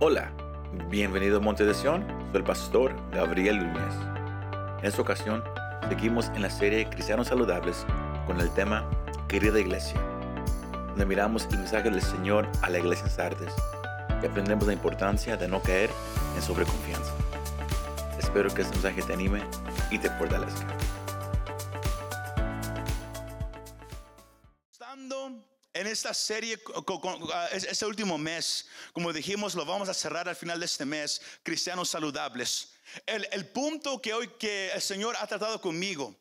Hola, bienvenido a Monte de Sion, soy el pastor Gabriel Núñez. En esta ocasión, seguimos en la serie Cristianos Saludables con el tema Querida Iglesia, donde miramos el mensaje del Señor a la iglesia en Sardes y aprendemos la importancia de no caer en sobreconfianza. Espero que este mensaje te anime y te fortalezca. Esta serie, ah, es- este último mes, como dijimos, lo vamos a cerrar al final de este mes, cristianos saludables. El, el punto que hoy que el Señor ha tratado conmigo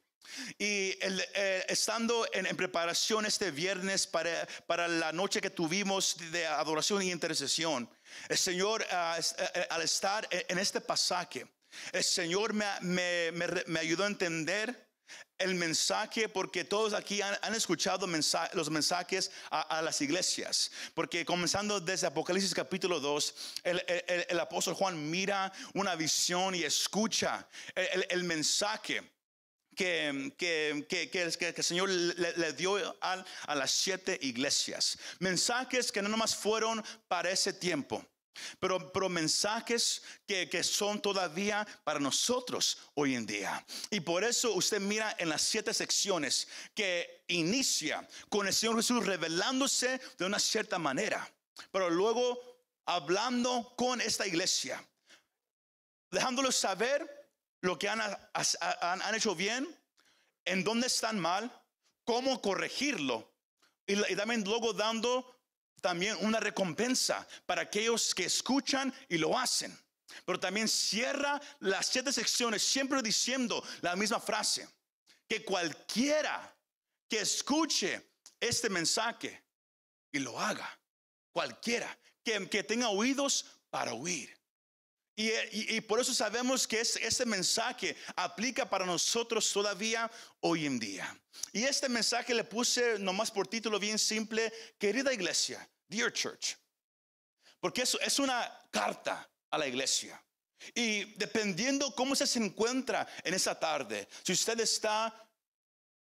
y el, eh, estando en, en preparación este viernes para, para la noche que tuvimos de adoración y intercesión, el Señor eh, al estar en este pasaje, el Señor me, me- me me ayudó a entender el mensaje, porque todos aquí han, escuchado los mensajes a, las iglesias, porque comenzando desde Apocalipsis capítulo 2, el, apóstol Juan mira una visión y escucha el, mensaje. Que, que, que, el- Señor le, dio a las siete iglesias. Mensajes que no nomás fueron para ese tiempo, pero, pero mensajes que, que son todavía para nosotros hoy en día. Y por eso usted mira en las siete secciones que inicia con el Señor Jesús revelándose de una cierta manera, pero luego hablando con esta iglesia, dejándoles saber lo que han, han- hecho bien, en dónde están mal, cómo corregirlo y, y también luego dando también una recompensa para aquellos que escuchan y lo hacen. Pero también cierra las siete secciones siempre diciendo la misma frase, que cualquiera que escuche este mensaje y lo haga, cualquiera que, tenga oídos para oír. Y, por eso sabemos que es- este mensaje aplica para nosotros todavía hoy en día. Y este mensaje le puse nomás por título bien simple, querida iglesia, Dear Church. Porque eso es una carta a la iglesia. Y dependiendo cómo se se encuentra en esa tarde, si usted está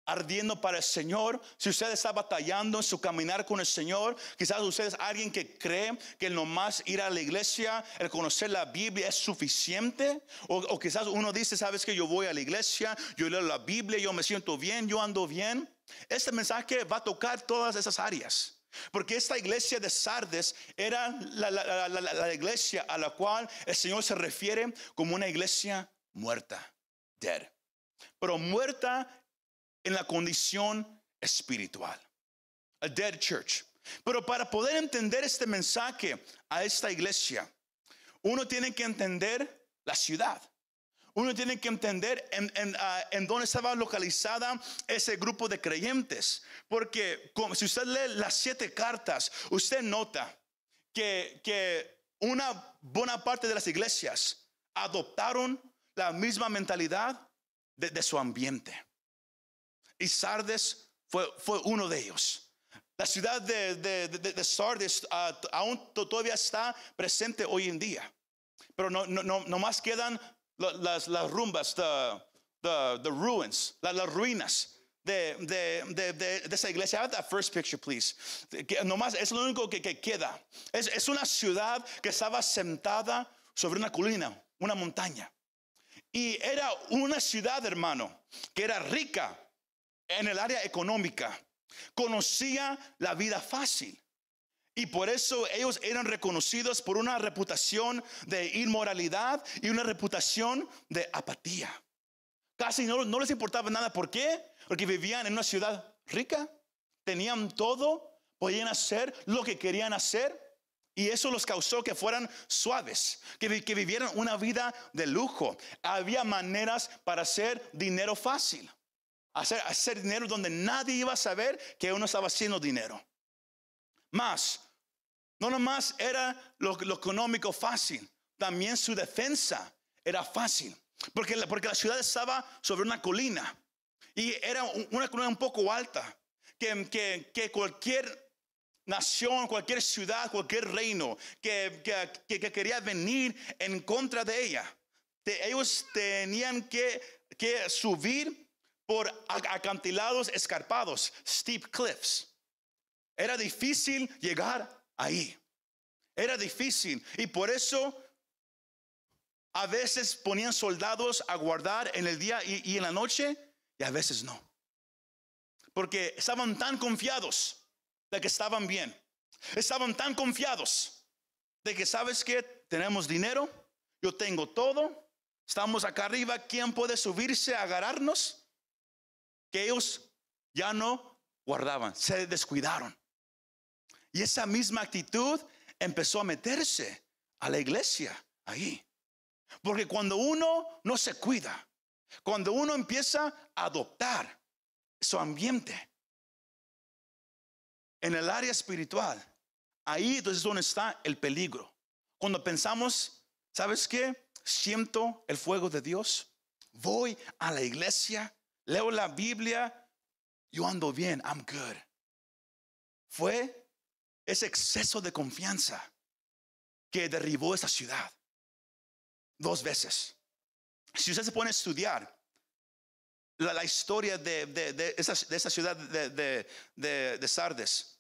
ardiendo para el Señor, si usted está batallando en su caminar con el Señor, quizás usted es alguien que cree que el nomás ir a la iglesia, el conocer la Biblia es suficiente, o, o quizás uno dice, sabes que yo voy a la iglesia, yo leo la Biblia, yo me siento bien, yo ando bien. Este mensaje va a tocar todas esas áreas. Porque esta iglesia de Sardes era la, la- la- la- iglesia a la cual el Señor se refiere como una iglesia muerta, dead. Pero muerta en la condición espiritual. A dead church. Pero para poder entender este mensaje a esta iglesia, uno tiene que entender la ciudad. Uno tiene que entender en, en, ah, en dónde estaba localizada ese grupo de creyentes. Porque como, si usted lee las siete cartas, usted nota que, que una buena parte de las iglesias adoptaron la misma mentalidad de, de su ambiente. Y Sardes fue, fue uno de ellos. La ciudad de, de, de- de Sardes ah, aún to- todavía está presente hoy en día. Pero no, no, no, no más quedan la- las, las rumbas, the, ruins, la- las ruinas de, de, de, de- de esa iglesia. Have that first picture, please. Que nomás es lo único que, que queda. Es, es una ciudad que estaba sentada sobre una colina, una montaña. Y era una ciudad, hermano, que era rica en el área económica. Conocía la vida fácil. Y por eso ellos eran reconocidos por una reputación de inmoralidad y una reputación de apatía. Casi no, les importaba nada. ¿Por qué? Porque vivían en una ciudad rica, tenían todo, podían hacer lo que querían hacer. Y eso los causó que fueran suaves, que vivieran una vida de lujo. Había maneras para hacer dinero fácil. Hacer, hacer dinero donde nadie iba a saber que uno estaba haciendo dinero. Más, no nomás era lo, económico fácil, también su defensa era fácil. Porque la, porque la ciudad estaba sobre una colina y era un- una colina un poco alta, que, que- que cualquier nación, cualquier ciudad, cualquier reino que, que- que- que quería venir en contra de ella, ellos tenían que, que subir por acantilados escarpados, steep cliffs. Era difícil llegar ahí. Era difícil. Y por eso a veces ponían soldados a guardar en el día y, y en la noche y a veces no. Porque estaban tan confiados de que estaban bien. Estaban tan confiados de que, ¿sabes que Tenemos dinero, yo tengo todo, estamos acá arriba, ¿quién puede subirse a agarrarnos? Que ellos ya no guardaban, se descuidaron. Y esa misma actitud empezó a meterse a la iglesia ahí. Porque cuando uno no se cuida, cuando uno empieza a adoptar su ambiente en el área espiritual, ahí entonces es donde está el peligro. Cuando pensamos, ¿sabes qué? Siento el fuego de Dios, voy a la iglesia, leo la Biblia, yo ando bien, I'm good. Fue ese exceso de confianza que derribó esa ciudad dos veces. Si usted se pone a estudiar la, historia de, esa, ciudad de, Sardes,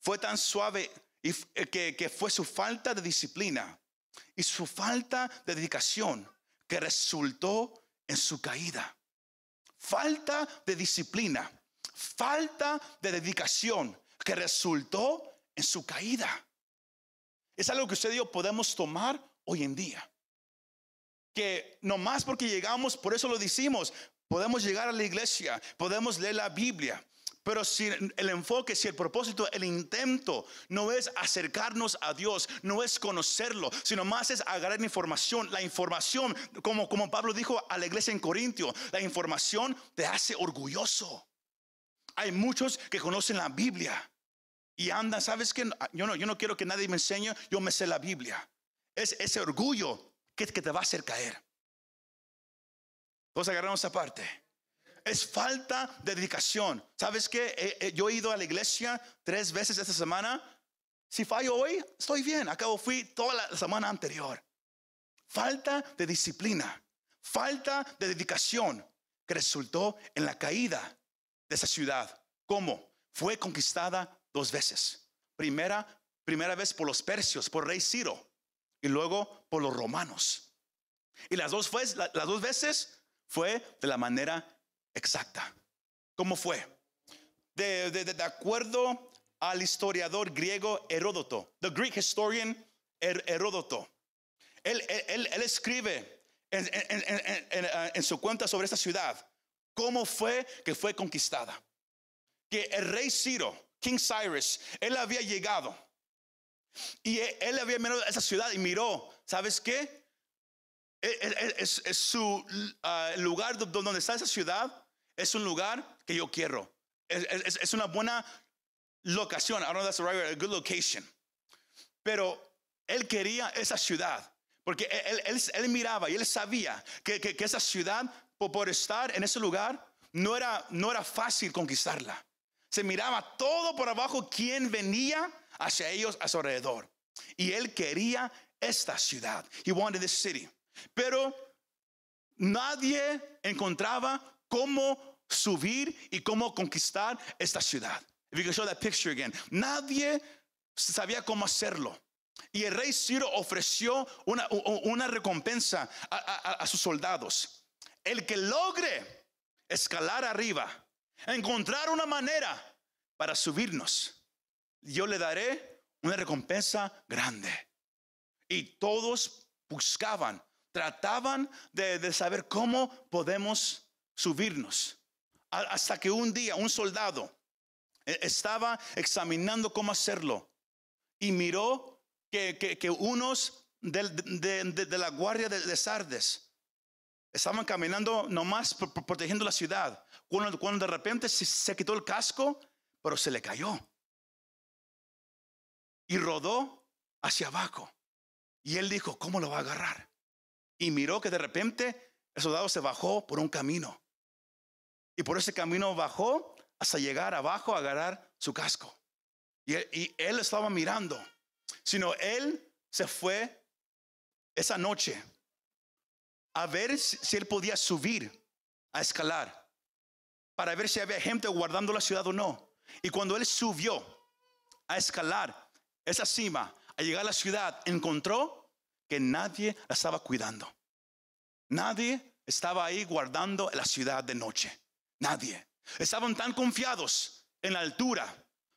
fue tan suave y, que, que fue su falta de disciplina y su falta de dedicación que resultó en su caída. Falta de disciplina, falta de dedicación que resultó en su caída. Es algo que usted y yo podemos tomar hoy en día que no más porque llegamos, por eso lo decimos, podemos llegar a la iglesia, podemos leer la Biblia, pero si el enfoque, si el propósito, el intento no es acercarnos a Dios, no es conocerlo, sino más es agarrar información. La información, como, como Pablo dijo a la iglesia en Corintio, la información te hace orgulloso. Hay muchos que conocen la Biblia y andan, ¿sabes qué? Yo no, yo no quiero que nadie me enseñe, yo me sé la Biblia. Es ese orgullo que, te va a hacer caer. Vamos agarramos esa parte. Es falta de dedicación. ¿Sabes qué? yo he ido a la iglesia tres veces esta semana. Si fallo hoy, estoy bien. Acabo fui toda la semana anterior. Falta de disciplina. Falta de dedicación que resultó en la caída de esa ciudad. ¿Cómo? Fue conquistada dos veces. Primera, primera vez por los persios, por rey Ciro y luego por los romanos. Y las dos, fue, las dos veces fue de la manera exacta. ¿Cómo fue? De, de, acuerdo al historiador griego Heródoto, the Greek historian Heródoto, él, él, él escribe en, en, su cuenta sobre esta ciudad cómo fue que fue conquistada. Que el rey Ciro, King Cyrus, él había llegado y e, él había mirado a esa ciudad y miró, ¿sabes qué? E, e, es, su ah, lugar donde está esa ciudad, es un lugar que yo quiero. Es, una buena locación. I don't know that's the right a good location. Pero él quería esa ciudad. Porque él, miraba y él sabía que, que, esa ciudad, por, estar en ese lugar, no era, no era fácil conquistarla. Se miraba todo por abajo quién venía hacia ellos a su alrededor. Y él quería esta ciudad. He wanted this city. Pero nadie encontraba cómo subir y cómo conquistar esta ciudad. If you can show that picture again. Nadie sabía cómo hacerlo. Y el rey Ciro ofreció una, una recompensa a, a sus soldados. El que logre escalar arriba, encontrar una manera para subirnos yo le daré una recompensa grande. Y todos buscaban, trataban de, saber cómo podemos subirnos. Hasta que un día un soldado eh, estaba examinando cómo hacerlo y miró que, unos de, la guardia de, Sardes estaban caminando nomás protegiendo la ciudad. Cuando, cuando de repente se quitó el casco, pero se le cayó y rodó hacia abajo. Y él dijo, ¿cómo lo va a agarrar? Y miró que de repente el soldado se bajó por un camino. Y por ese camino bajó hasta llegar abajo a agarrar su casco. Y él, estaba mirando. Sino él se fue esa noche a ver si él podía subir, a escalar, para ver si había gente guardando la ciudad o no. Y cuando él subió a escalar, esa cima, al llegar a la ciudad, encontró que nadie la estaba cuidando. Nadie estaba ahí guardando la ciudad de noche. Nadie. Estaban tan confiados en la altura,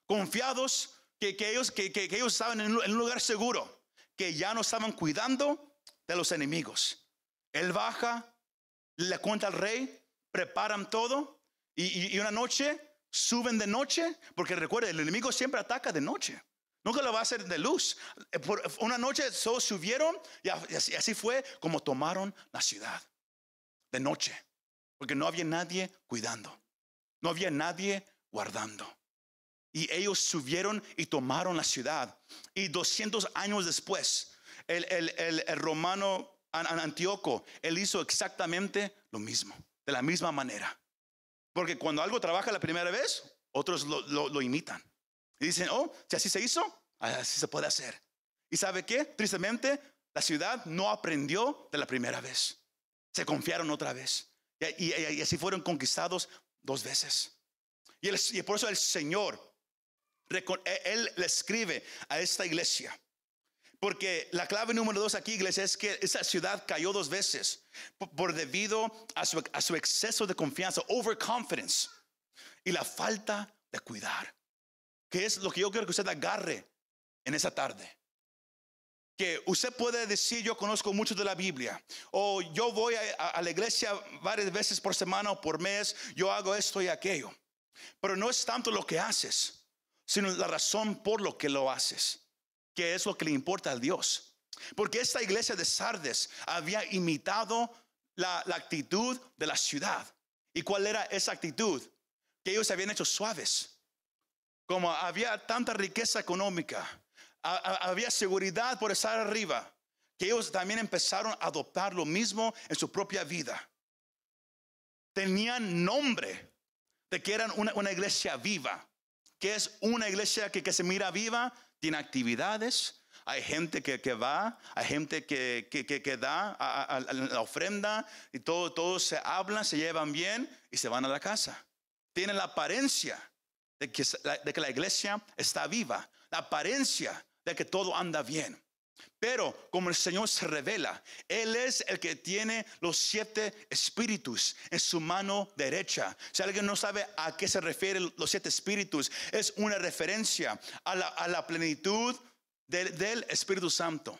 confiados que, ellos, estaban en un lugar seguro, que ya no estaban cuidando de los enemigos. Él baja, le cuenta al rey, preparan todo y, una noche suben de noche, porque recuerda, el enemigo siempre ataca de noche. Nunca lo va a hacer de luz. Por una noche solo subieron y así fue como tomaron la ciudad de noche, porque no había nadie cuidando, no había nadie guardando. Y ellos subieron y tomaron la ciudad. Y 200 años después, el, el, el, romano Antíoco, él hizo exactamente lo mismo, de la misma manera. Porque cuando algo trabaja la primera vez, otros lo, lo, imitan. Y dicen, oh, si así se hizo, así se puede hacer. ¿Y sabe qué? Tristemente, la ciudad no aprendió de la primera vez. Se confiaron otra vez. Y, así fueron conquistados dos veces. Y, y por eso el Señor e, él le escribe a esta iglesia. Porque la clave número dos aquí, iglesia, es que esa ciudad cayó dos veces por, debido a su, a su, exceso de confianza, overconfidence, y la falta de cuidar. Que es lo que yo quiero que usted agarre en esa tarde. Usted puede decir, yo conozco mucho de la Biblia, o yo voy a, la iglesia varias veces por semana o por mes, yo hago esto y aquello. Pero no es tanto lo que haces sino la razón por lo que lo haces, que es lo que le importa a Dios. Porque esta iglesia de Sardes había imitado la, actitud de la ciudad. ¿Y cuál era esa actitud? Que ellos habían hecho suaves. Como había tanta riqueza económica, había seguridad por estar arriba, que ellos también empezaron a adoptar lo mismo en su propia vida. Tenían nombre de que eran una iglesia viva que es una iglesia que, se mira viva, tiene actividades, hay gente que, va, hay gente que, que, da a, la ofrenda y todo, todos se hablan, se llevan bien y se van a la casa. Tienen la apariencia de que, de que la iglesia está viva, la apariencia de que todo anda bien. Pero como el Señor se revela, Él es el que tiene los siete espíritus en su mano derecha. Si alguien no sabe a qué se refieren los siete espíritus, es una referencia a la, plenitud del Espíritu Santo.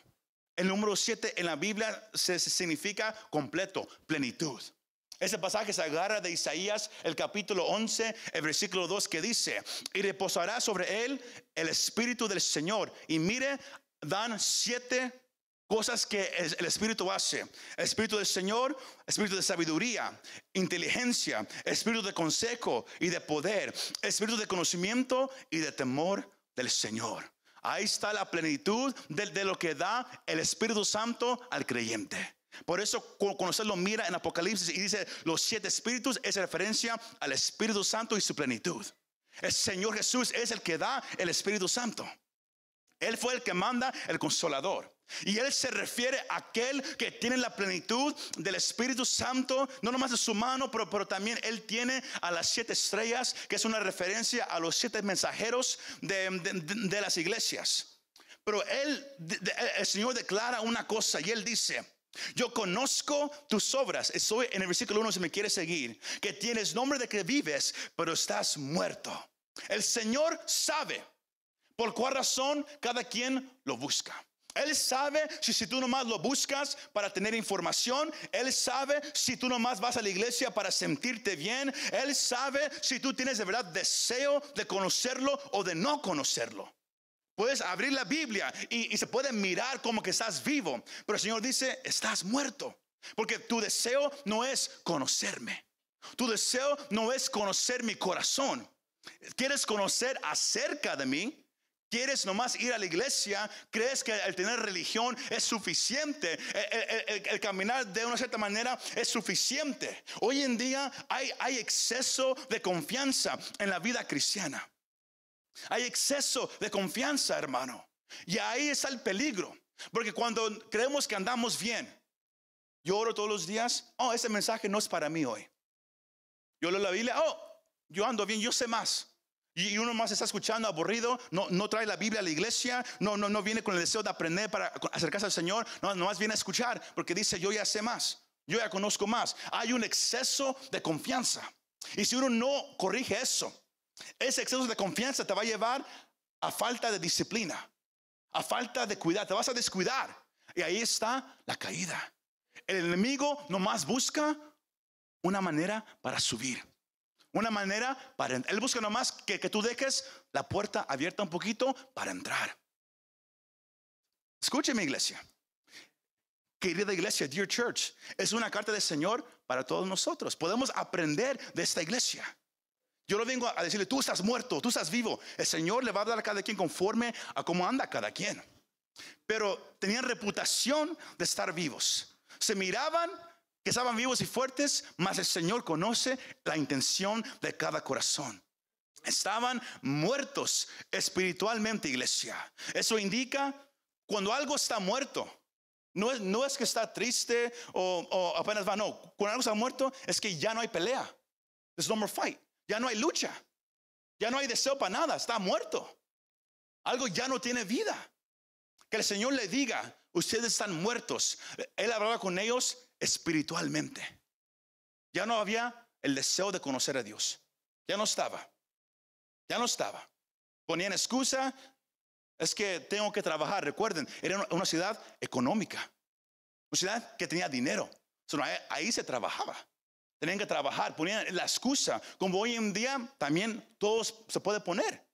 El número siete en la Biblia se, significa completo, plenitud. Ese pasaje se agarra de Isaías, el capítulo 11, el versículo 2 que dice, y reposará sobre él el Espíritu del Señor. Y mire dan siete cosas que el Espíritu hace. Espíritu del Señor, Espíritu de sabiduría, inteligencia, Espíritu de consejo y de poder, Espíritu de conocimiento y de temor del Señor. Ahí está la plenitud de, lo que da el Espíritu Santo al creyente. Por eso cuando usted lo mira en Apocalipsis y dice los siete espíritus, es referencia al Espíritu Santo y su plenitud. El Señor Jesús es el que da el Espíritu Santo. Él fue el que manda el consolador. Y Él se refiere a aquel que tiene la plenitud del Espíritu Santo, no nomás de su mano, pero, pero también Él tiene a las siete estrellas, que es una referencia a los siete mensajeros de, las iglesias. Pero Él, el Señor declara una cosa y Él dice, yo conozco tus obras. Estoy en el versículo 1 si me quieres seguir. Que tienes nombre de que vives, pero estás muerto. El Señor sabe ¿Por cuál razón cada quien lo busca? Él sabe si, si tú nomás lo buscas para tener información. Él sabe si tú nomás vas a la iglesia para sentirte bien. Él sabe si tú tienes de verdad deseo de conocerlo o de no conocerlo. Puedes abrir la Biblia y, se puede mirar como que estás vivo. Pero el Señor dice, estás muerto. Porque tu deseo no es conocerme. Tu deseo no es conocer mi corazón. Quieres conocer acerca de mí quieres nomás ir a la iglesia, crees que el tener religión es suficiente, el, caminar de una cierta manera es suficiente. Hoy en día hay, hay exceso de confianza en la vida cristiana. Hay exceso de confianza, hermano. Y ahí está el peligro. Porque cuando creemos que andamos bien, yo oro todos los días, oh, ese mensaje no es para mí hoy. Yo leo la Biblia, oh, yo ando bien, yo sé más. Y uno más está escuchando aburrido, no, no trae la Biblia a la iglesia, no, no, no viene con el deseo de aprender para acercarse al Señor, no, más viene a escuchar porque dice, yo ya sé más, yo ya conozco más. Hay un exceso de confianza. Y si uno no corrige eso, ese exceso de confianza te va a llevar a falta de disciplina, a falta de cuidado, te vas a descuidar. Y ahí está la caída. El enemigo nomás busca una manera para subir. Una manera para... Él busca nomás que, que tú dejes la puerta abierta un poquito para entrar. Escuche mi iglesia. Querida iglesia, Dear Church, es una carta del Señor para todos nosotros. Podemos aprender de esta iglesia. Yo lo vengo a decirle, tú estás muerto, tú estás vivo. El Señor le va a dar a cada quien conforme a cómo anda cada quien. Pero tenían reputación de estar vivos. Se miraban que estaban vivos y fuertes, mas el Señor conoce la intención de cada corazón. Estaban muertos espiritualmente, iglesia. Eso indica cuando algo está muerto. No es, no es que está triste o, o, apenas va, no. Cuando algo está muerto es que ya no hay pelea. There's no more fight. Ya no hay lucha. Ya no hay deseo para nada. Está muerto. Algo ya no tiene vida. Que el Señor le diga, ustedes están muertos. Él hablaba con ellos espiritualmente. Ya no había el deseo de conocer a Dios. Ya no estaba. Ya no estaba. Ponían excusa. Es que tengo que trabajar. Recuerden, era una ciudad económica. Una ciudad que tenía dinero. ahí se trabajaba. Tenían que trabajar. Ponían la excusa. Como hoy en día también todos se puede poner.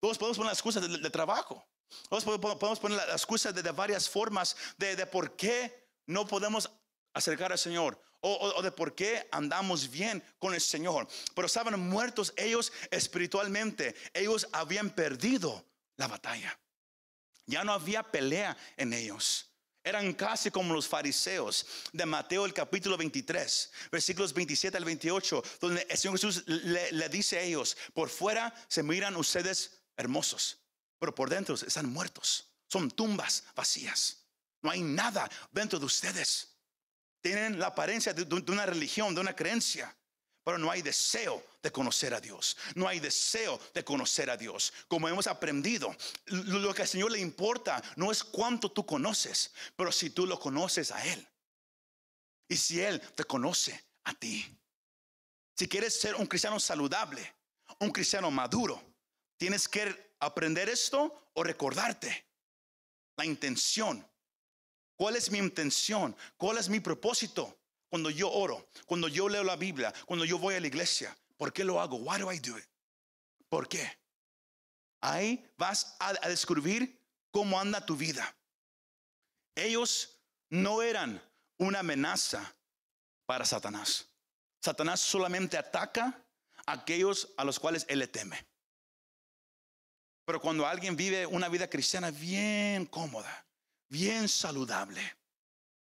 Todos podemos poner la excusa de, trabajo. Todos podemos poner la excusa de, varias formas de, de por qué no podemos acercar al Señor o, de por qué andamos bien con el Señor. Pero estaban muertos ellos espiritualmente. Ellos habían perdido la batalla. Ya no había pelea en ellos. Eran casi como los fariseos de Mateo el capítulo 23, versículos 27 al 28, donde el Señor Jesús le, dice a ellos, por fuera se miran ustedes hermosos, pero por dentro están muertos. Son tumbas vacías. No hay nada dentro de ustedes. Tienen la apariencia de, una religión, de una creencia, pero no hay deseo de conocer a Dios. No hay deseo de conocer a Dios. Como hemos aprendido, lo que al Señor le importa no es cuánto tú conoces, pero si tú lo conoces a Él. Y si Él te conoce a ti. Si quieres ser un cristiano saludable, un cristiano maduro, tienes que aprender esto o recordarte la intención ¿Cuál es mi intención? ¿Cuál es mi propósito? Cuando yo oro, cuando yo leo la Biblia, cuando yo voy a la iglesia, ¿por qué lo hago? Why do I do it? ¿Por qué? Ahí vas a, descubrir cómo anda tu vida. Ellos no eran una amenaza para Satanás. Satanás solamente ataca a aquellos a los cuales él le teme. Pero cuando alguien vive una vida cristiana bien cómoda, bien saludable.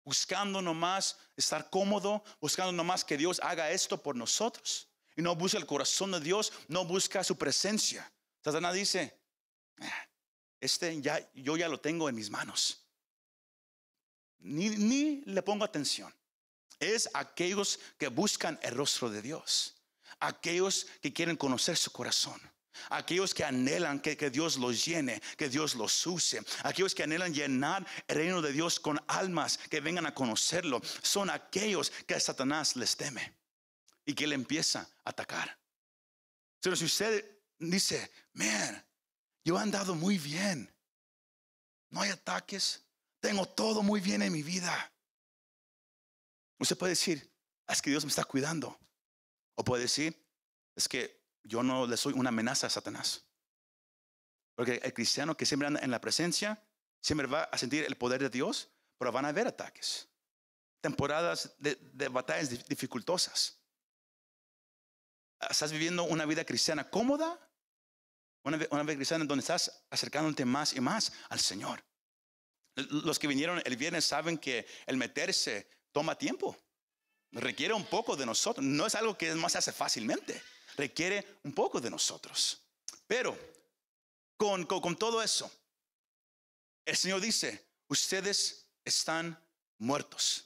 Buscando nomás estar cómodo, buscando nomás que Dios haga esto por nosotros. Y no busca el corazón de Dios, no busca su presencia. Satanás dice, ah, este ya, yo ya lo tengo en mis manos. Ni, ni le pongo atención. Es aquellos que buscan el rostro de Dios. Aquellos que quieren conocer su corazón. Aquellos que anhelan que, Dios los llene, que Dios los use. Aquellos que anhelan llenar el reino de Dios con almas que vengan a conocerlo. Son aquellos que Satanás les teme y que le empieza a atacar. Pero si usted dice, man, yo he andado muy bien. No hay ataques. Tengo todo muy bien en mi vida. Usted puede decir, es que Dios me está cuidando. O puede decir, es que yo no le soy una amenaza a Satanás. Porque el cristiano que siempre anda en la presencia, siempre va a sentir el poder de Dios, pero van a haber ataques. Temporadas de, batallas dificultosas. ¿Estás viviendo una vida cristiana cómoda? Una, vida cristiana donde estás acercándote más y más al Señor. Los que vinieron el viernes saben que el meterse toma tiempo. Requiere un poco de nosotros. No es algo que más se hace fácilmente requiere un poco de nosotros. Pero con, con, todo eso, el Señor dice, ustedes están muertos.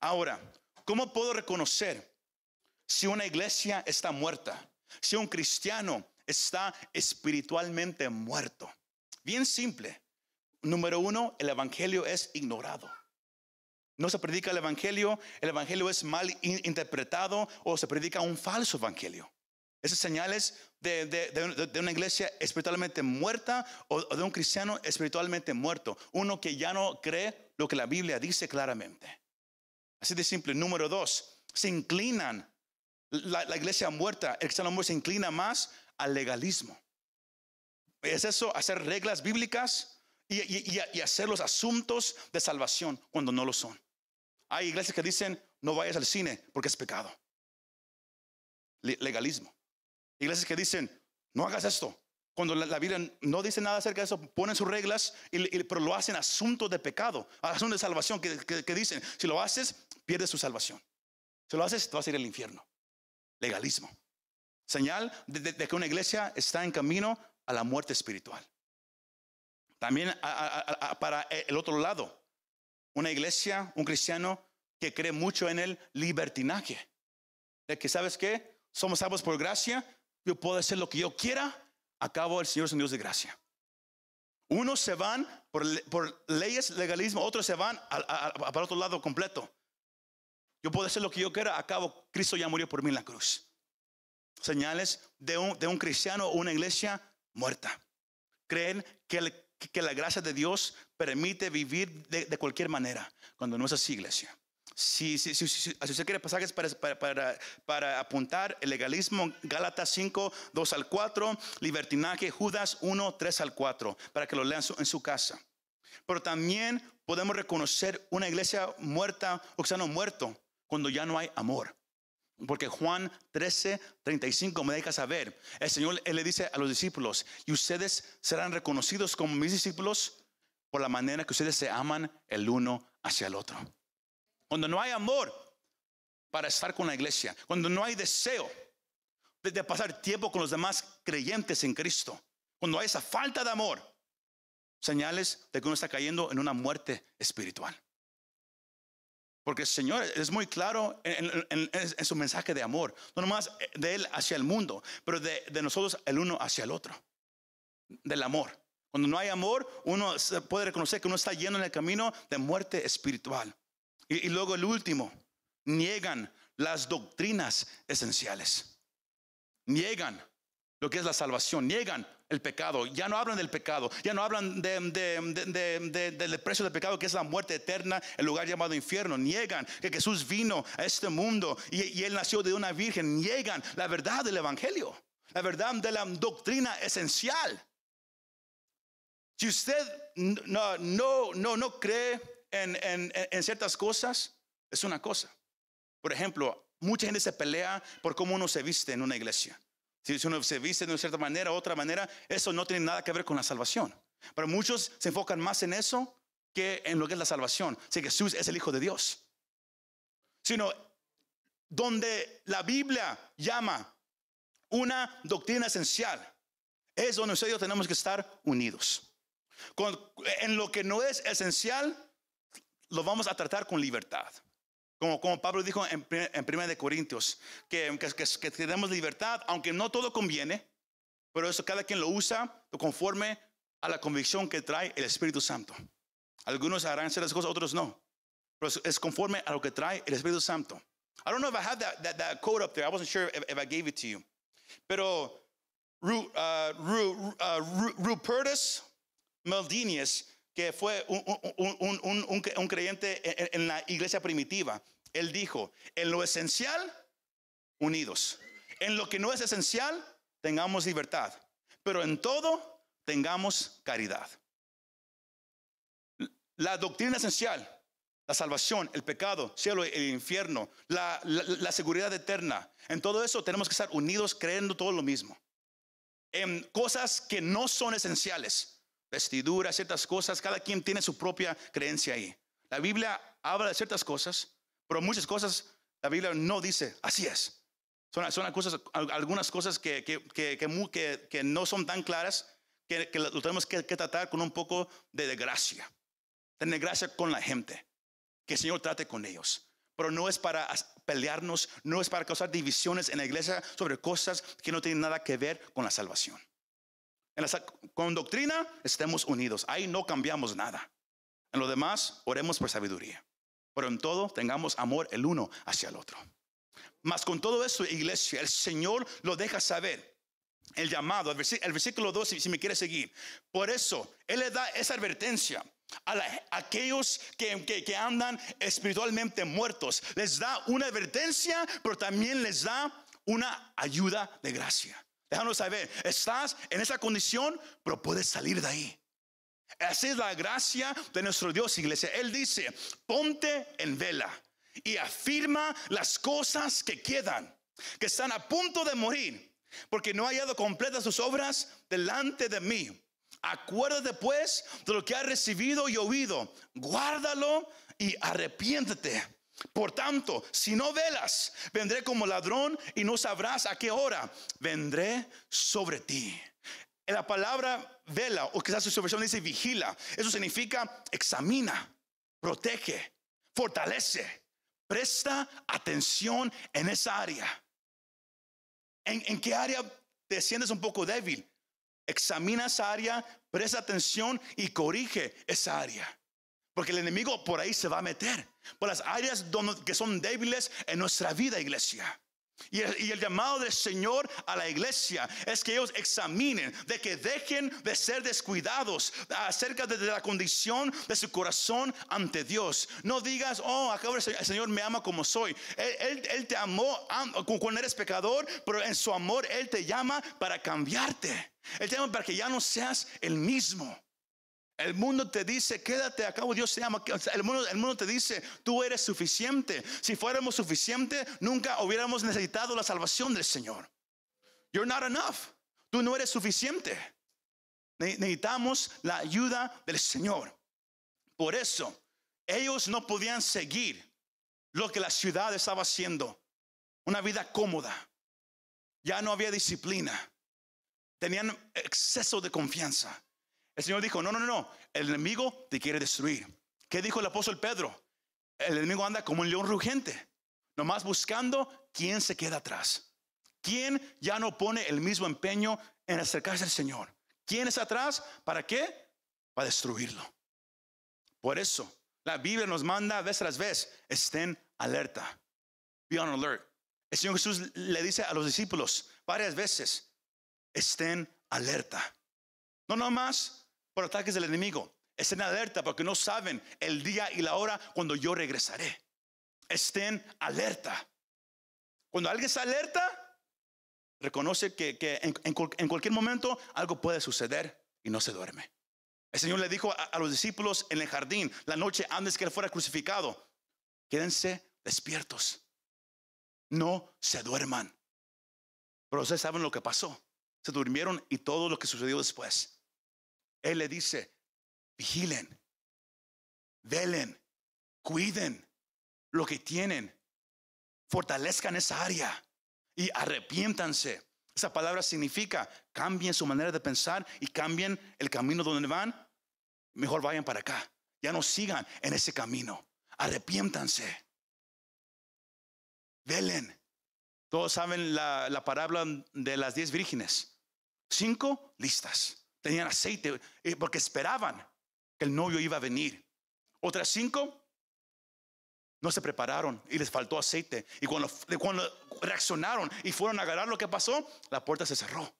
Ahora, ¿cómo puedo reconocer si una iglesia está muerta? Si un cristiano está espiritualmente muerto. Bien simple. Número uno, el Evangelio es ignorado. No se predica el Evangelio, el Evangelio es mal interpretado o se predica un falso Evangelio. Esas señales de, de, una iglesia espiritualmente muerta o, de un cristiano espiritualmente muerto. Uno que ya no cree lo que la Biblia dice claramente. Así de simple. Número dos, se inclinan. La, iglesia muerta, el cristiano muerto se inclina más al legalismo. Es eso, hacer reglas bíblicas y, y hacer los asuntos de salvación cuando no lo son. Hay iglesias que dicen, no vayas al cine porque es pecado. Legalismo. Iglesias que dicen, no hagas esto. Cuando la, Biblia no dice nada acerca de eso, ponen sus reglas, y, pero lo hacen asunto de pecado, asunto de salvación, que, dicen, si lo haces, pierdes tu salvación. Si lo haces, te vas a ir al infierno. Legalismo. Señal de, que una iglesia está en camino a la muerte espiritual. También para el otro lado, una iglesia, un cristiano que cree mucho en el libertinaje. De que, ¿sabes qué? Somos salvos por gracia, yo puedo hacer lo que yo quiera, acabo el Señor es un Dios de gracia. Unos se van por, leyes, legalismo, otros se van para otro lado completo. Yo puedo hacer lo que yo quiera, acabo Cristo ya murió por mí en la cruz. Señales de un, de un cristiano o una iglesia muerta. Creen que, que, la gracia de Dios permite vivir de, de cualquier manera, cuando no es así, iglesia. Si, si, si, si, usted quiere pasajes para, para, para, apuntar el legalismo, Gálatas 5, 2 al 4, libertinaje, Judas 1, 3 al 4, para que lo lean en su casa. Pero también podemos reconocer una iglesia muerta o que no muerto cuando ya no hay amor. Porque Juan 13, 35 me deja saber, el Señor él le dice a los discípulos, y ustedes serán reconocidos como mis discípulos por la manera que ustedes se aman el uno hacia el otro. Cuando no hay amor para estar con la iglesia, cuando no hay deseo de, pasar tiempo con los demás creyentes en Cristo, cuando hay esa falta de amor, señales de que uno está cayendo en una muerte espiritual. Porque el Señor es muy claro en, su mensaje de amor, no nomás de Él hacia el mundo, pero de, de nosotros el uno hacia el otro, del amor. Cuando no hay amor, uno puede reconocer que uno está yendo en el camino de muerte espiritual. Y, luego el último, niegan las doctrinas esenciales. Niegan lo que es la salvación, niegan el pecado, ya no hablan del pecado, ya no hablan del precio del pecado que es la muerte eterna, el lugar llamado infierno, niegan que Jesús vino a este mundo y, y él nació de una virgen, niegan la verdad del Evangelio, la verdad de la doctrina esencial. Si usted no, no, no, no cree en, ciertas cosas es una cosa. Por ejemplo, mucha gente se pelea por cómo uno se viste en una iglesia. Si uno se viste de una cierta manera, otra manera, eso no tiene nada que ver con la salvación. Pero muchos se enfocan más en eso que en lo que es la salvación. Si Jesús es el Hijo de Dios. Sino donde la Biblia llama una doctrina esencial, es donde nosotros tenemos que estar unidos. En lo que no es esencial, lo vamos a tratar con libertad. Como, como Pablo dijo en, en 1 de Corintios, que, que, tenemos libertad, aunque no todo conviene, pero eso cada quien lo usa conforme a la convicción que trae el Espíritu Santo. Algunos harán ciertas cosas, otros no. Pero es conforme a lo que trae el Espíritu Santo. I don't know if I have that, that, that code up there. I wasn't sure if, if I gave it to you. Pero uh, uh, Rupertus Meldinius que fue un, creyente en, la iglesia primitiva. Él dijo, en lo esencial, unidos. En lo que no es esencial, tengamos libertad. Pero en todo, tengamos caridad. La doctrina esencial, la salvación, el pecado, cielo, el infierno, la, la, seguridad eterna. En todo eso tenemos que estar unidos creyendo todo lo mismo. En cosas que no son esenciales vestidura, ciertas cosas, cada quien tiene su propia creencia ahí. La Biblia habla de ciertas cosas, pero muchas cosas la Biblia no dice, así es. Son, son cosas, algunas cosas que, que, que, que, no son tan claras que, lo tenemos que, tratar con un poco de, gracia. Tener gracia con la gente. Que el Señor trate con ellos. pero no es para pelearnos, no es para causar divisiones en la iglesia sobre cosas que no tienen nada que ver con la salvación. En con doctrina estemos unidos, ahí no cambiamos nada. En lo demás, oremos por sabiduría. Pero en todo, tengamos amor el uno hacia el otro. Mas con todo eso, iglesia, el Señor lo deja saber. El llamado, el, versículo 2, si, me quiere seguir. Por eso, Él le da esa advertencia a, aquellos que, que- que andan espiritualmente muertos. Les da una advertencia, pero también les da una ayuda de gracia. Déjanos saber, estás en esa condición, pero puedes salir de ahí. Así es la gracia de nuestro Dios, iglesia. Él dice, ponte en vela y afirma las cosas que quedan, que están a punto de morir, porque no ha hallado completas sus obras delante de mí. Acuérdate pues de lo que has recibido y oído, guárdalo y arrepiéntete. Por tanto, si no velas, vendré como ladrón y no sabrás a qué hora vendré sobre ti. En la palabra vela, o quizás su versión dice vigila, eso significa examina, protege, fortalece, presta atención en esa área. ¿En, en qué área te sientes un poco débil? Examina esa área, presta atención y corrige esa área. Porque el enemigo por ahí se va a meter. Por las áreas que son débiles en nuestra vida, iglesia. Y el, llamado del Señor a la iglesia es que ellos examinen, de que dejen de ser descuidados acerca de la condición de su corazón ante Dios. No digas, oh, acabo el Señor, me ama como soy. Él, él- te amó am- cuando eres pecador, pero en su amor Él te llama para cambiarte. Él te llama para que ya no seas el mismo. El mundo te dice, quédate, acabo Dios se llama. El mundo, el mundo te dice, tú eres suficiente. Si fuéramos suficiente, nunca hubiéramos necesitado la salvación del Señor. You're not enough. Tú no eres suficiente. Ne- Necesitamos la ayuda del Señor. Por eso, ellos no podían seguir lo que la ciudad estaba haciendo. Una vida cómoda. Ya no había disciplina. Tenían exceso de confianza. El Señor dijo, no, no, no, no, el enemigo te quiere destruir. ¿Qué dijo el apóstol Pedro? El enemigo anda como un león rugente, nomás buscando quién se queda atrás. ¿Quién ya no pone el mismo empeño en acercarse al Señor? ¿Quién es atrás? ¿Para qué? Para destruirlo. Por eso, la Biblia nos manda vez tras vez, estén alerta. Be on alert. El Señor Jesús le dice a los discípulos varias veces, estén alerta. No nomás por ataques del enemigo. Estén alerta porque no saben el día y la hora cuando yo regresaré. Estén alerta. Cuando alguien está alerta, reconoce que, en, en cual- en cualquier momento algo puede suceder y no se duerme. El Señor le dijo a los discípulos en el jardín la noche antes que él fuera crucificado, quédense despiertos. No se duerman. Pero ustedes saben lo que pasó. Se durmieron y todo lo que sucedió después. Él le dice, vigilen, velen, cuiden lo que tienen, fortalezcan esa área y arrepiéntanse. Esa palabra significa cambien su manera de pensar y cambien el camino donde van. Mejor vayan para acá. Ya no sigan en ese camino. Arrepiéntanse. Velen. Todos saben la, la parábola de las diez vírgenes. Cinco listas. Tenían aceite eh, porque esperaban que el novio iba a venir. Otras cinco no se prepararon y les faltó aceite. Y cuando, reaccionaron y fueron a agarrar lo que pasó, la puerta se cerró.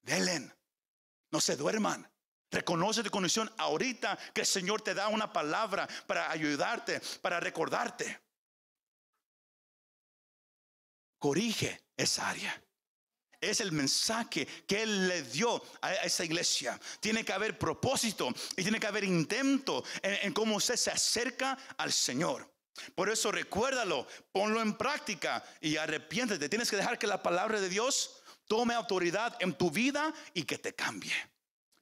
Velen. No se duerman. Reconoce tu condición ahorita que el Señor te da una palabra para ayudarte, para recordarte. Corrige esa área. Es el mensaje que Él le dio a esa iglesia. Tiene que haber propósito y tiene que haber intento en, cómo usted se acerca al Señor. Por eso recuérdalo, ponlo en práctica y arrepiéntete. Tienes que dejar que la palabra de Dios tome autoridad en tu vida y que te cambie.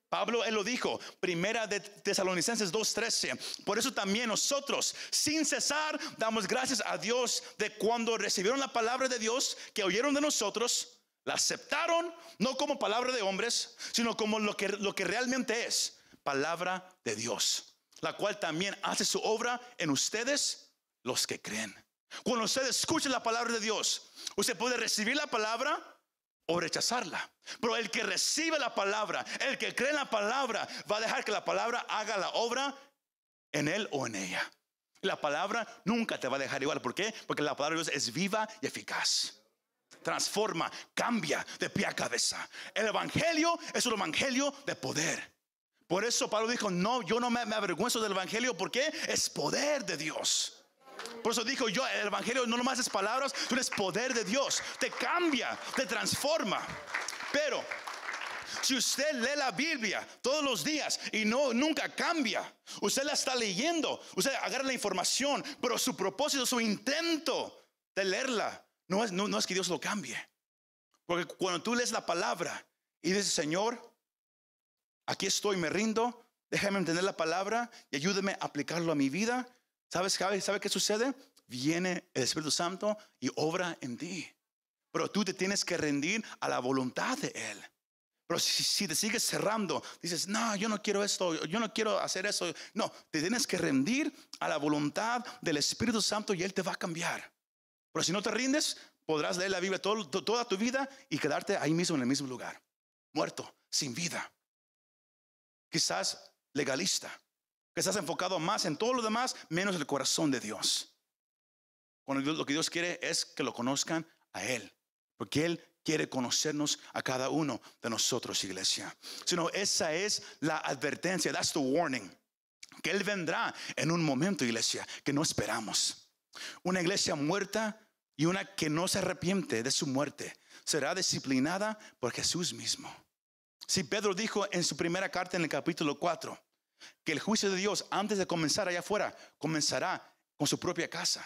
Pablo, él lo dijo, primera de Tesalonicenses 2.13. Por eso también nosotros, sin cesar, damos gracias a Dios de cuando recibieron la palabra de Dios, que oyeron de nosotros, la aceptaron, no como palabra de hombres, sino como lo que, lo que realmente es, palabra de Dios, la cual también hace su obra en ustedes los que creen. Cuando usted escucha la palabra de Dios, usted puede recibir la palabra o rechazarla. Pero el que recibe la palabra, el que cree en la palabra, va a dejar que la palabra haga la obra en él o en ella. La palabra nunca te va a dejar igual. ¿Por qué? Porque la palabra de Dios es viva y eficaz. Transforma, cambia de pie a cabeza. El evangelio es un evangelio de poder. Por eso Pablo dijo, no, yo no me, avergüenzo del evangelio porque es poder de Dios. Por eso dijo yo, el Evangelio no nomás es palabras, pero es poder de Dios. Te cambia, te transforma. Pero si usted lee la Biblia todos los días y no nunca cambia, usted la está leyendo, usted agarra la información, pero su propósito, su intento de leerla, no es, no, es que Dios lo cambie. Porque cuando tú lees la palabra y dices, Señor, aquí estoy, me rindo, déjame entender la palabra y ayúdame a aplicarlo a mi vida, ¿Sabes, ¿Sabe qué sucede? Viene el Espíritu Santo y obra en ti. Pero tú te tienes que rendir a la voluntad de Él. Pero si, te sigues cerrando, dices, no, yo no quiero esto, yo no quiero hacer eso. No, te tienes que rendir a la voluntad del Espíritu Santo y Él te va a cambiar. Pero si no te rindes, podrás leer la Biblia toda tu vida y quedarte ahí mismo en el mismo lugar, muerto, sin vida. Quizás legalista que estás enfocado más en todo lo demás, menos el corazón de Dios. Cuando lo que Dios quiere es que lo conozcan a Él, porque Él quiere conocernos a cada uno de nosotros, iglesia. Sino esa es la advertencia, that's the warning, que Él vendrá en un momento, iglesia, que no esperamos. Una iglesia muerta y una que no se arrepiente de su muerte será disciplinada por Jesús mismo. Si Pedro dijo en su primera carta en el capítulo 4, que el juicio de Dios antes de comenzar allá afuera comenzará con su propia casa.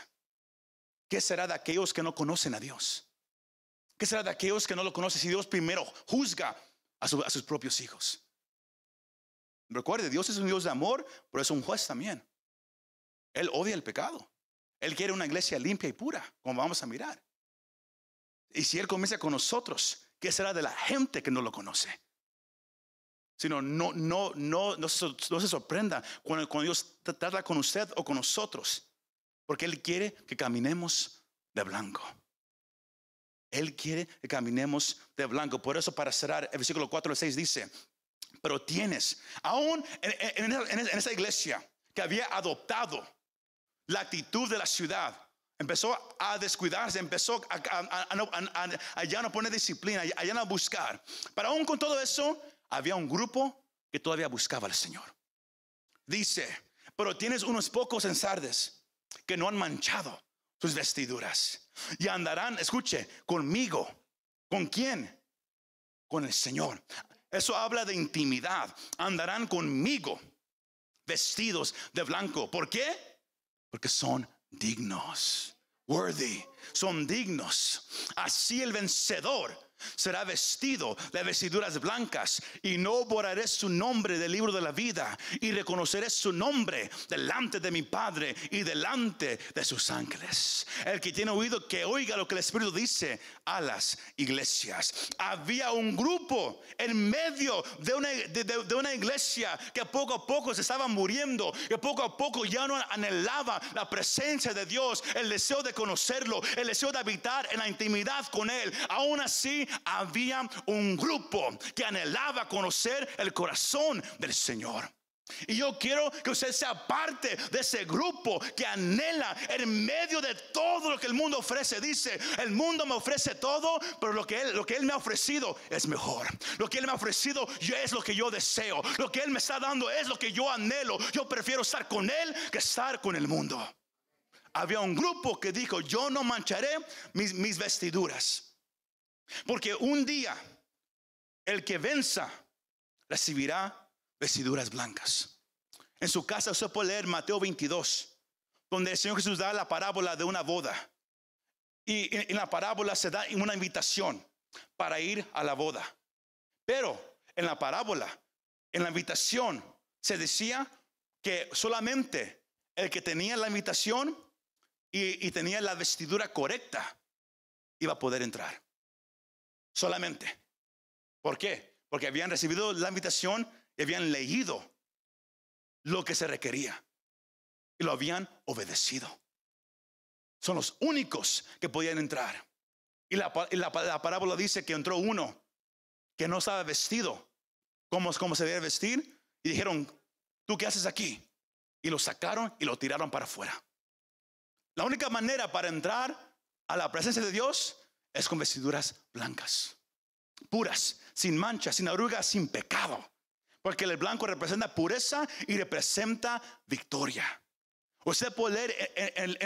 ¿Qué será de aquellos que no conocen a Dios? ¿Qué será de aquellos que no lo conocen si Dios primero juzga a, sus propios hijos? Recuerde, Dios es un Dios de amor, pero es un juez también. Él odia el pecado. Él quiere una iglesia limpia y pura, como vamos a mirar. Y si Él comienza con nosotros, ¿qué será de la gente que no lo conoce? Sino no, no, no, no, se, no se sorprenda cuando, Dios trata con usted o con nosotros. Porque Él quiere que caminemos de blanco. Él quiere que caminemos de blanco. Por eso para cerrar, el versículo 4 al 6 dice, pero tienes, aún en, esa iglesia que había adoptado la actitud de la ciudad, empezó a descuidarse, empezó a, ya no poner disciplina, a ya no buscar. Pero aún con todo eso, había un grupo que todavía buscaba al Señor. Dice, pero tienes unos pocos en Sardes que no han manchado sus vestiduras y andarán, escuche, conmigo. ¿Con quién? Con el Señor. Eso habla de intimidad. Andarán conmigo vestidos de blanco. ¿Por qué? Porque son dignos. Worthy. Son dignos. Así el vencedor será vestido de vestiduras blancas y no borraré su nombre del libro de la vida y reconoceré su nombre delante de mi Padre y delante de sus ángeles. El que tiene oído que oiga lo que el Espíritu dice a las iglesias. Había un grupo en medio de una, de, una iglesia que poco a poco se estaba muriendo, que poco a poco ya no anhelaba la presencia de Dios, el deseo de conocerlo, el deseo de habitar en la intimidad con Él. Aún así, había un grupo que anhelaba conocer el corazón del Señor. Y yo quiero que usted sea parte de ese grupo que anhela en medio de todo lo que el mundo ofrece. Dice, el mundo me ofrece todo, pero lo que él, lo que él me ha ofrecido es mejor. Lo que él me ha ofrecido es lo que yo deseo. Lo que él me está dando es lo que yo anhelo. Yo prefiero estar con él que estar con el mundo. Había un grupo que dijo, yo no mancharé mis, mis vestiduras. Porque un día el que venza recibirá vestiduras blancas. En su casa usted puede leer Mateo 22, donde el Señor Jesús da la parábola de una boda. Y en la parábola se da una invitación para ir a la boda. Pero en la parábola, en la invitación, se decía que solamente el que tenía la invitación y, y tenía la vestidura correcta iba a poder entrar solamente. ¿Por qué? Porque habían recibido la invitación y habían leído lo que se requería y lo habían obedecido. Son los únicos que podían entrar. Y la, parábola dice que entró uno que no estaba vestido como, como se debe vestir. Y dijeron, ¿tú qué haces aquí? Y lo sacaron y lo tiraron para afuera. La única manera para entrar a la presencia de Dios es con vestiduras blancas, puras, sin manchas, sin arrugas, sin pecado. Porque el blanco representa pureza y representa victoria. Usted puede leer en,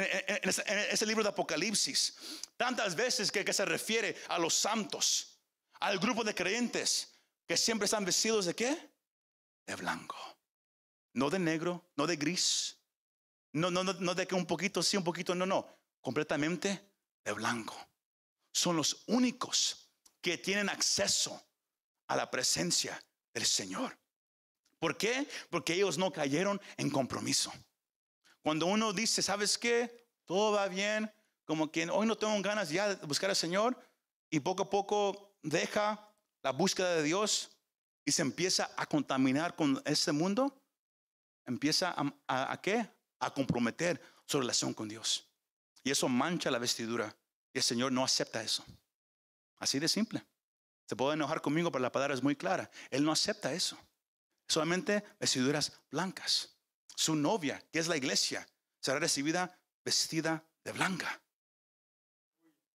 ese, libro de Apocalipsis tantas veces que, que se refiere a los santos, al grupo de creyentes que siempre están vestidos de qué? De blanco. No de negro, no de gris, no, no, no, no de que un poquito sí, un poquito no, no. Completamente de blanco. Son los únicos que tienen acceso a la presencia del Señor. ¿Por qué? Porque ellos no cayeron en compromiso. Cuando uno dice, ¿sabes qué? Todo va bien, como que hoy no tengo ganas ya de buscar al Señor y poco a poco deja la búsqueda de Dios y se empieza a contaminar con este mundo, empieza a, a- ¿a qué? A comprometer su relación con Dios. Y eso mancha la vestidura. El Señor no acepta eso. Así de simple. Se puede enojar conmigo, pero la palabra es muy clara. Él no acepta eso. Solamente vestiduras blancas. Su novia, que es la iglesia, será recibida vestida de blanca.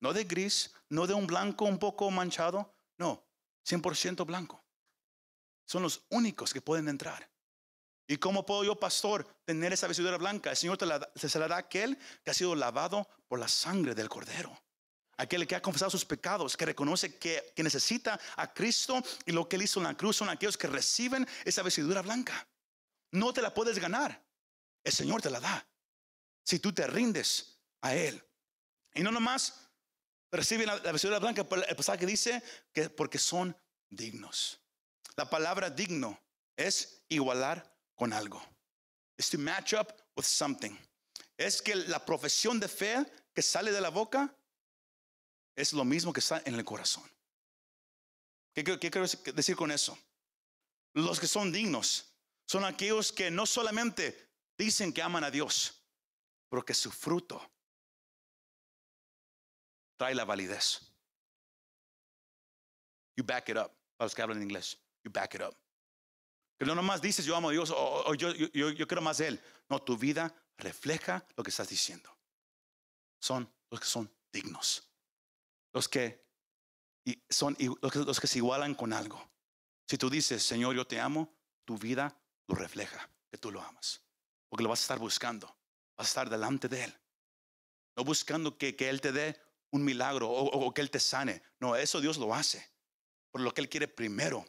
No de gris, no de un blanco un poco manchado, no, 100% blanco. Son los únicos que pueden entrar. ¿Y cómo puedo yo, pastor, tener esa vestidura blanca? El Señor te la, se aquel que ha sido lavado por la sangre del Cordero. Aquel que ha confesado sus pecados, que reconoce que, necesita a Cristo y lo que Él hizo en la cruz son aquellos que reciben esa vestidura blanca. No te la puedes ganar. El Señor te la da. Si tú te rindes a Él. Y no nomás reciben la, la vestidura blanca, el pasaje dice que porque son dignos. La palabra digno es igualar con algo. Es to match up with something. Es que la profesión de fe que sale de la boca es lo mismo que está en el corazón. ¿Qué, quiero decir con eso? Los que son dignos son aquellos que no solamente dicen que aman a Dios, pero que su fruto trae la validez. You back it up. Para los que hablan inglés, you back it up. Que no nomás dices yo amo a Dios o, yo quiero más de Él. No, tu vida refleja lo que estás diciendo. Son los que son dignos. Los que son los que, se igualan con algo. Si tú dices, Señor, yo te amo, tu vida lo refleja, que tú lo amas. Porque lo vas a estar buscando. Vas a estar delante de Él. No buscando que, que Él te dé un milagro o que Él te sane. No, eso Dios lo hace. Pero lo que Él quiere primero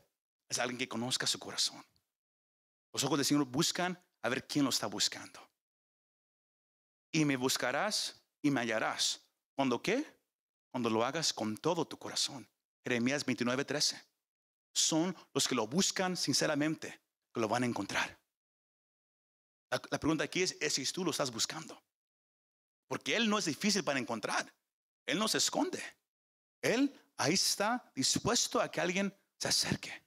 es alguien que conozca su corazón. Los ojos del Señor buscan a ver quién lo está buscando. Y me buscarás y me hallarás. ¿Cuándo qué? Cuando lo hagas con todo tu corazón. Jeremías 29, 13. Son los que lo buscan sinceramente que lo van a encontrar. La, pregunta aquí es, es si tú lo estás buscando. Porque Él no es difícil para encontrar. Él no se esconde. Él ahí está dispuesto a que alguien se acerque.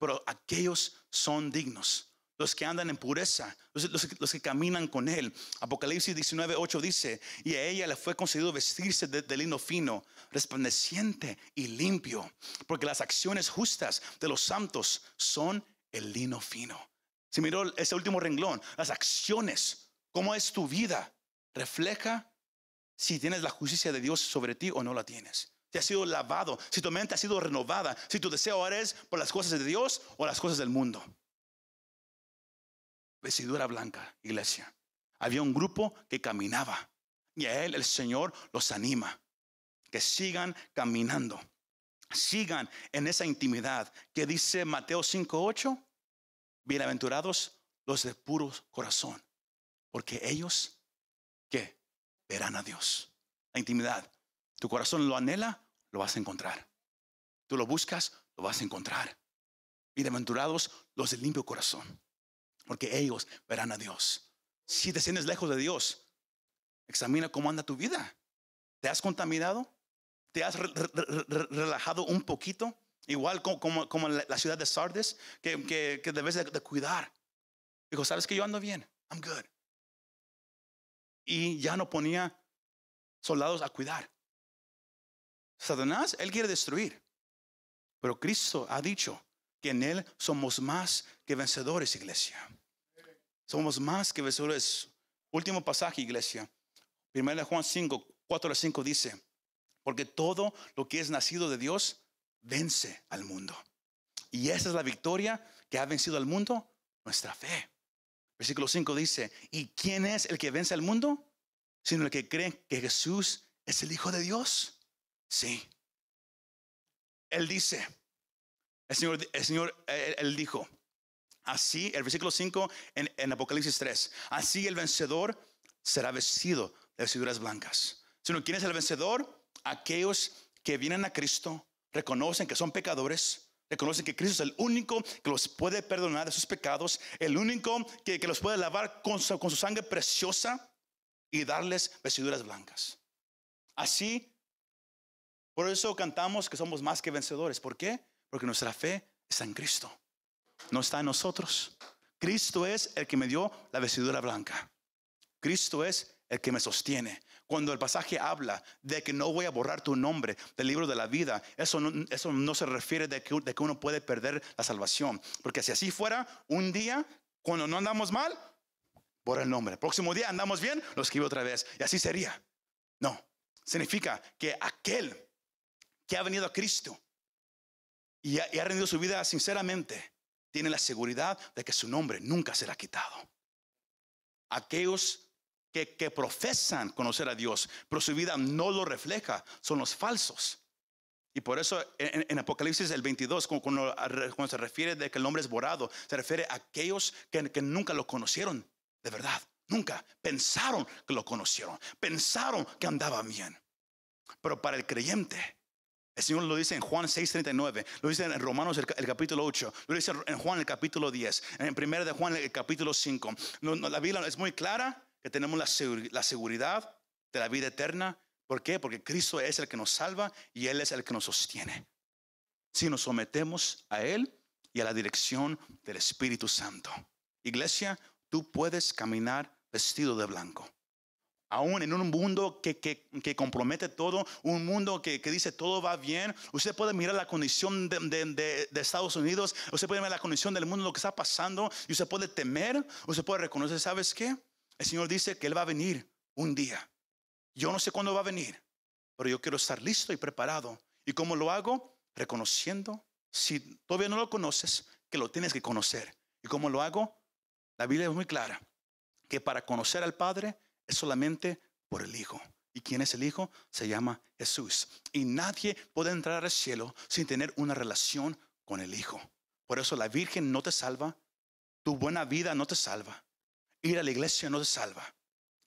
Pero aquellos son dignos. Los que andan en pureza, los, que caminan con Él. Apocalipsis 19, 8 dice, y a ella le fue concedido vestirse de, de lino fino, resplandeciente y limpio, porque las acciones justas de los santos son el lino fino. Si miró ese último renglón, las acciones, cómo es tu vida, refleja si tienes la justicia de Dios sobre ti o no la tienes. Si has sido lavado, si tu mente ha sido renovada, si tu deseo ahora es por las cosas de Dios o las cosas del mundo. Vestidura blanca, iglesia. Había un grupo que caminaba y a él el Señor los anima. Que sigan caminando. Sigan en esa intimidad que dice Mateo 5:8. Bienaventurados los de puro corazón, porque ellos que verán a Dios. La intimidad. Tu corazón lo anhela, lo vas a encontrar. Tú lo buscas, lo vas a encontrar. Bienaventurados los de limpio corazón, porque ellos verán a Dios. Si te sientes lejos de Dios, examina cómo anda tu vida. ¿Te has contaminado? ¿Te has re- re- re- relajado un poquito? Igual como, como, la, ciudad de Sardes, que, debes de, de cuidar. Dijo, ¿sabes que yo ando bien? I'm good. y ya no ponía soldados a cuidar. Satanás, él quiere destruir. Pero Cristo ha dicho que en él somos más que vencedores, iglesia. Somos más que vencedores. Último pasaje, iglesia. Primera Juan 5, 4 a 5 dice, porque todo lo que es nacido de Dios vence al mundo. Y esa es la victoria que ha vencido al mundo, nuestra fe. Versículo 5 dice, ¿y quién es el que vence al mundo? Sino el que cree que Jesús es el Hijo de Dios. Sí. Él dice, el Señor, el Señor él, dijo, así, el versículo 5 en, en, Apocalipsis 3, así el vencedor será vestido de vestiduras blancas. Sino, ¿quién es el vencedor? Aquellos que vienen a Cristo, reconocen que son pecadores, Reconocen que Cristo es el único que los puede perdonar de sus pecados, el único que, los puede lavar con su, con su sangre preciosa y darles vestiduras blancas. Así, por eso cantamos que somos más que vencedores. ¿Por qué? Porque nuestra fe está en Cristo, no está en nosotros. Cristo es el que me dio la vestidura blanca. Cristo es el que me sostiene. Cuando el pasaje habla de que no voy a borrar tu nombre del libro de la vida, eso no, eso no se refiere de que, de que uno puede perder la salvación. Porque si así fuera, un día, cuando no andamos mal, borra el nombre. Próximo día andamos bien, lo escribo otra vez. Y así sería. No, significa que aquel que ha venido a Cristo y ha, rendido su vida sinceramente, tiene la seguridad de que su nombre nunca será quitado. Aquellos que, profesan conocer a Dios, pero su vida no lo refleja, son los falsos. Y por eso en, Apocalipsis el 22, cuando, se refiere de que el nombre es borrado, se refiere a aquellos que, que nunca lo conocieron de verdad. Nunca pensaron que lo conocieron, pensaron que andaba bien. Pero para el creyente, el Señor lo dice en Juan 6:39, lo dice en Romanos el, capítulo 8, lo dice en Juan el capítulo 10, en 1 de Juan el capítulo 5. la Biblia es muy clara que tenemos la, seguridad de la vida eterna. ¿Por qué? Porque Cristo es el que nos salva y Él es el que nos sostiene. Si nos sometemos a Él y a la dirección del Espíritu Santo. Iglesia, tú puedes caminar vestido de blanco. Aún en un mundo que, que, compromete todo, un mundo que, que, dice todo va bien, usted puede mirar la condición de, de, de, Estados Unidos, usted puede mirar la condición del mundo, lo que está pasando, y usted puede temer, usted puede reconocer, ¿sabes qué? El Señor dice que Él va a venir un día. Yo no sé cuándo va a venir, pero yo quiero estar listo y preparado. ¿Y cómo lo hago? Reconociendo, si todavía no lo conoces, que lo tienes que conocer. ¿Y cómo lo hago? La Biblia es muy clara, que para conocer al Padre es solamente por el Hijo. ¿Y quién es el Hijo? Se llama Jesús. Y nadie puede entrar al cielo sin tener una relación con el Hijo. Por eso la Virgen no te salva, tu buena vida no te salva. Ir a la iglesia no te salva.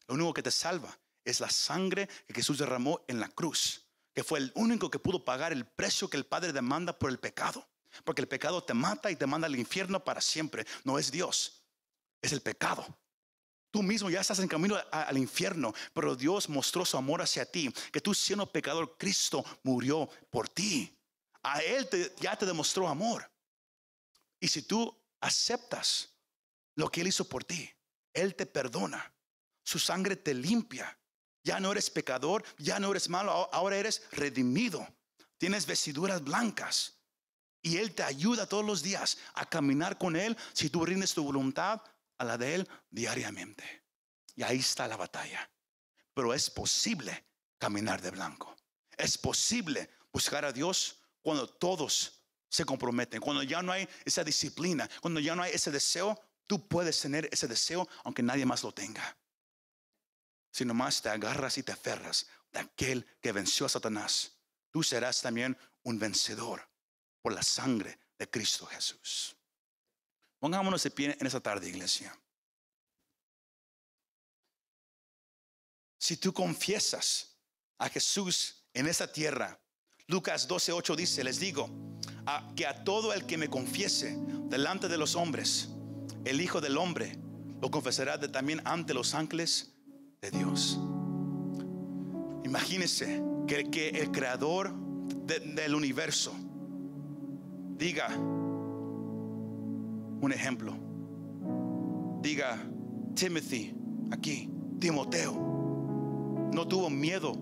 Lo único que te salva es la sangre que Jesús derramó en la cruz, que fue el único que pudo pagar el precio que el Padre demanda por el pecado. Porque el pecado te mata y te manda al infierno para siempre. No es Dios, es el pecado. Tú mismo ya estás en camino al infierno, pero Dios mostró su amor hacia ti, que tú siendo pecador, Cristo murió por ti. A Él ya te demostró amor. Y si tú aceptas lo que Él hizo por ti, él te perdona. Su sangre te limpia. Ya no eres pecador, ya no eres malo, ahora eres redimido. Tienes vestiduras blancas. Y Él te ayuda todos los días a caminar con Él si tú rindes tu voluntad a la de Él diariamente. Y ahí está la batalla. Pero es posible caminar de blanco. Es posible buscar a Dios cuando todos se comprometen, cuando ya no hay esa disciplina, cuando ya no hay ese deseo Tú puedes tener ese deseo aunque nadie más lo tenga. Si nomás te agarras y te aferras de aquel que venció a Satanás, tú serás también un vencedor por la sangre de Cristo Jesús. Pongámonos de pie en esta tarde, iglesia. Si tú confiesas a Jesús en esta tierra, Lucas 12:8 dice, les digo, que a todo el que me confiese delante de los hombres, el Hijo del Hombre lo confesará también ante los ángeles de Dios. Imagínese que, que el creador del universo diga un ejemplo. Diga Timothy, aquí, Timoteo, no tuvo miedo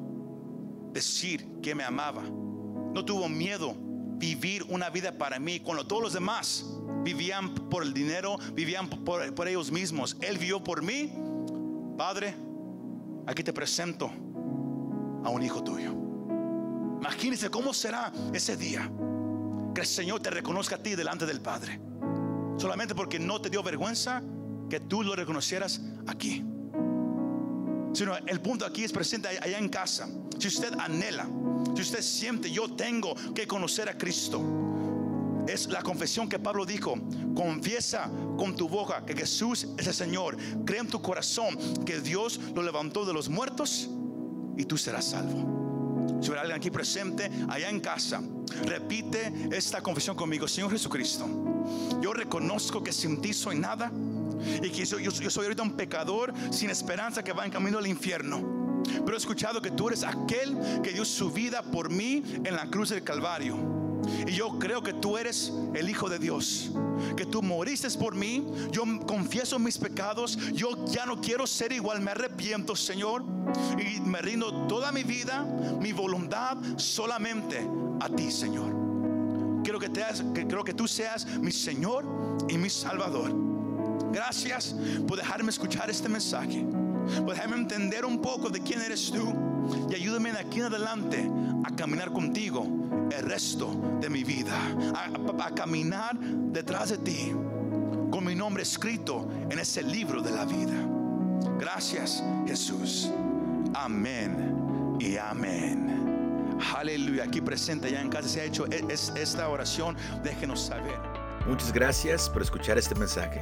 decir que me amaba. No tuvo miedo vivir una vida para mí cuando todos los demás vivían por el dinero, vivían por, por ellos mismos. Él vivió por mí. Padre, aquí te presento a un hijo tuyo. Imagínense cómo será ese día que el Señor te reconozca a ti delante del Padre. Solamente porque no te dio vergüenza que tú lo reconocieras aquí. Sino el punto aquí es presente allá en casa. Si usted anhela, si usted siente, yo tengo que conocer a Cristo. Es la confesión que Pablo dijo. Confiesa con tu boca que Jesús es el Señor. Cree en tu corazón que Dios lo levantó de los muertos y tú serás salvo. Si hubiera alguien aquí presente, allá en casa, repite esta confesión conmigo. Señor Jesucristo, yo reconozco que sin ti soy nada y que yo, soy ahorita un pecador sin esperanza que va en camino al infierno. Pero he escuchado que tú eres aquel que dio su vida por mí en la cruz del Calvario. Y yo creo que tú eres el Hijo de Dios. Que tú moriste por mí. Yo confieso mis pecados. Yo ya no quiero ser igual. Me arrepiento, Señor. Y me rindo toda mi vida, mi voluntad solamente a ti, Señor. Quiero que, te, que, creo que tú seas mi Señor y mi Salvador. Gracias por dejarme escuchar este mensaje, por dejarme entender un poco de quién eres tú y ayúdame de aquí en adelante a caminar contigo el resto de mi vida, a, caminar detrás de ti con mi nombre escrito en ese libro de la vida. Gracias Jesús. Amén y amén. Aleluya. Aquí presente ya en casa se ha hecho e, esta oración. Déjenos saber. Muchas gracias por escuchar este mensaje.